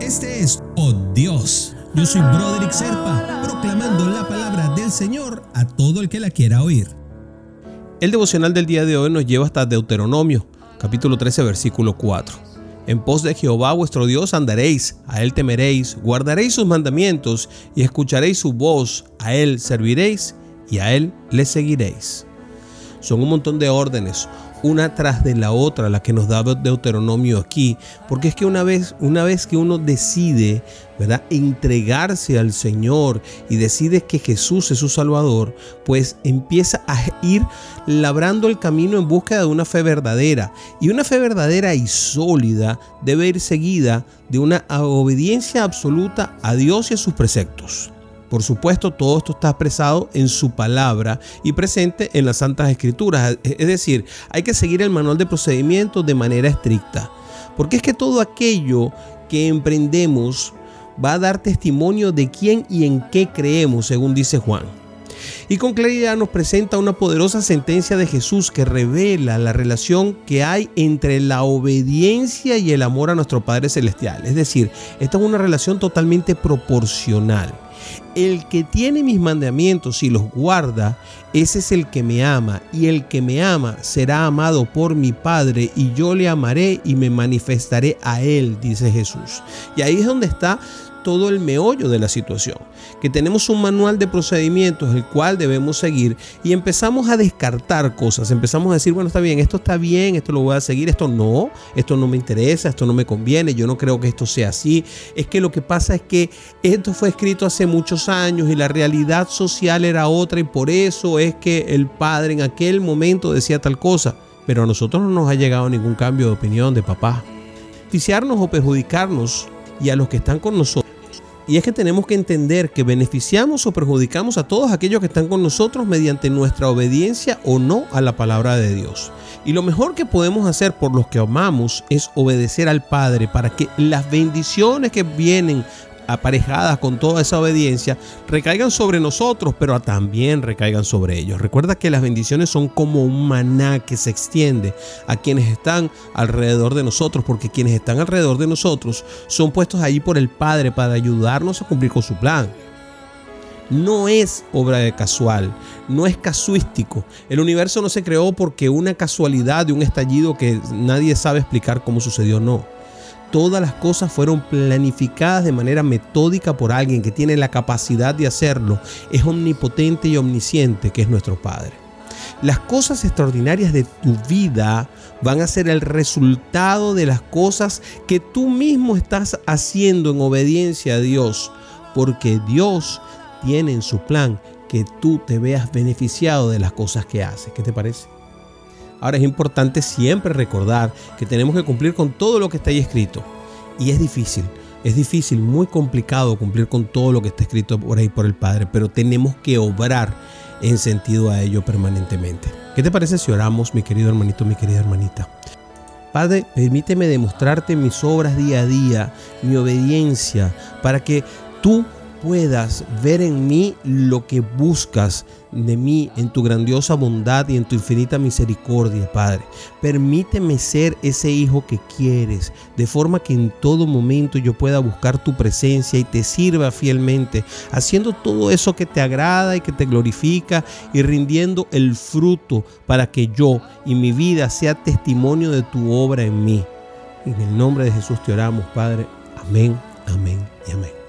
Este es Oh Dios. Yo soy Broderick Serpa, proclamando la palabra del Señor a todo el que la quiera oír. El devocional del día de hoy nos lleva hasta Deuteronomio, capítulo 13, versículo 4. En pos de Jehová vuestro Dios andaréis, a Él temeréis, guardaréis sus mandamientos y escucharéis su voz, a Él serviréis y a Él le seguiréis. Son un montón de órdenes, una tras de la otra la que nos da Deuteronomio aquí, porque es que una vez, una vez que uno decide, ¿verdad? entregarse al Señor y decide que Jesús es su Salvador, pues empieza a ir labrando el camino en búsqueda de una fe verdadera. Y una fe verdadera y sólida debe ir seguida de una obediencia absoluta a Dios y a sus preceptos. Por supuesto, todo esto está expresado en su palabra y presente en las Santas Escrituras. Es decir, hay que seguir el manual de procedimientos de manera estricta. Porque es que todo aquello que emprendemos va a dar testimonio de quién y en qué creemos, según dice Juan. Y con claridad nos presenta una poderosa sentencia de Jesús que revela la relación que hay entre la obediencia y el amor a nuestro Padre Celestial. Es decir, esta es una relación totalmente proporcional. El que tiene mis mandamientos y los guarda, ese es el que me ama, y el que me ama será amado por mi Padre, y yo le amaré y me manifestaré a él, dice Jesús. Y ahí es donde está todo el meollo de la situación, que tenemos un manual de procedimientos el cual debemos seguir y empezamos a descartar cosas, empezamos a decir, bueno, está bien, esto está bien, esto lo voy a seguir, esto no, esto no me interesa, esto no me conviene, yo no creo que esto sea así. Es que lo que pasa es que esto fue escrito hace muchos años y la realidad social era otra y por eso es que el padre en aquel momento decía tal cosa, pero a nosotros no nos ha llegado ningún cambio de opinión de papá. Beneficiarnos o perjudicarnos y a los que están con nosotros y es que tenemos que entender que beneficiamos o perjudicamos a todos aquellos que están con nosotros mediante nuestra obediencia o no a la palabra de Dios. Y lo mejor que podemos hacer por los que amamos es obedecer al Padre para que las bendiciones que vienen aparejadas con toda esa obediencia recaigan sobre nosotros, pero también recaigan sobre ellos. Recuerda que las bendiciones son como un maná que se extiende a quienes están alrededor de nosotros, porque quienes están alrededor de nosotros son puestos ahí por el Padre para ayudarnos a cumplir con su plan no es obra de casual, no es casuístico. El universo no se creó porque una casualidad de un estallido que nadie sabe explicar cómo sucedió, no todas las cosas fueron planificadas de manera metódica por alguien que tiene la capacidad de hacerlo. Es omnipotente y omnisciente, que es nuestro Padre. Las cosas extraordinarias de tu vida van a ser el resultado de las cosas que tú mismo estás haciendo en obediencia a Dios, porque Dios tiene en su plan que tú te veas beneficiado de las cosas que hace. ¿Qué te parece? Ahora es importante siempre recordar que tenemos que cumplir con todo lo que está ahí escrito. Y es difícil, es difícil, muy complicado cumplir con todo lo que está escrito por ahí por el Padre, pero tenemos que obrar en sentido a ello permanentemente. ¿Qué te parece si oramos, mi querido hermanito, mi querida hermanita? Padre, permíteme demostrarte mis obras día a día, mi obediencia, para que tú puedas ver en mí lo que buscas de mí en tu grandiosa bondad y en tu infinita misericordia, Padre. Permíteme ser ese hijo que quieres, de forma que en todo momento yo pueda buscar tu presencia y te sirva fielmente, haciendo todo eso que te agrada y que te glorifica y rindiendo el fruto para que yo y mi vida sea testimonio de tu obra en mí. En el nombre de Jesús te oramos, Padre. Amén, amén y amén.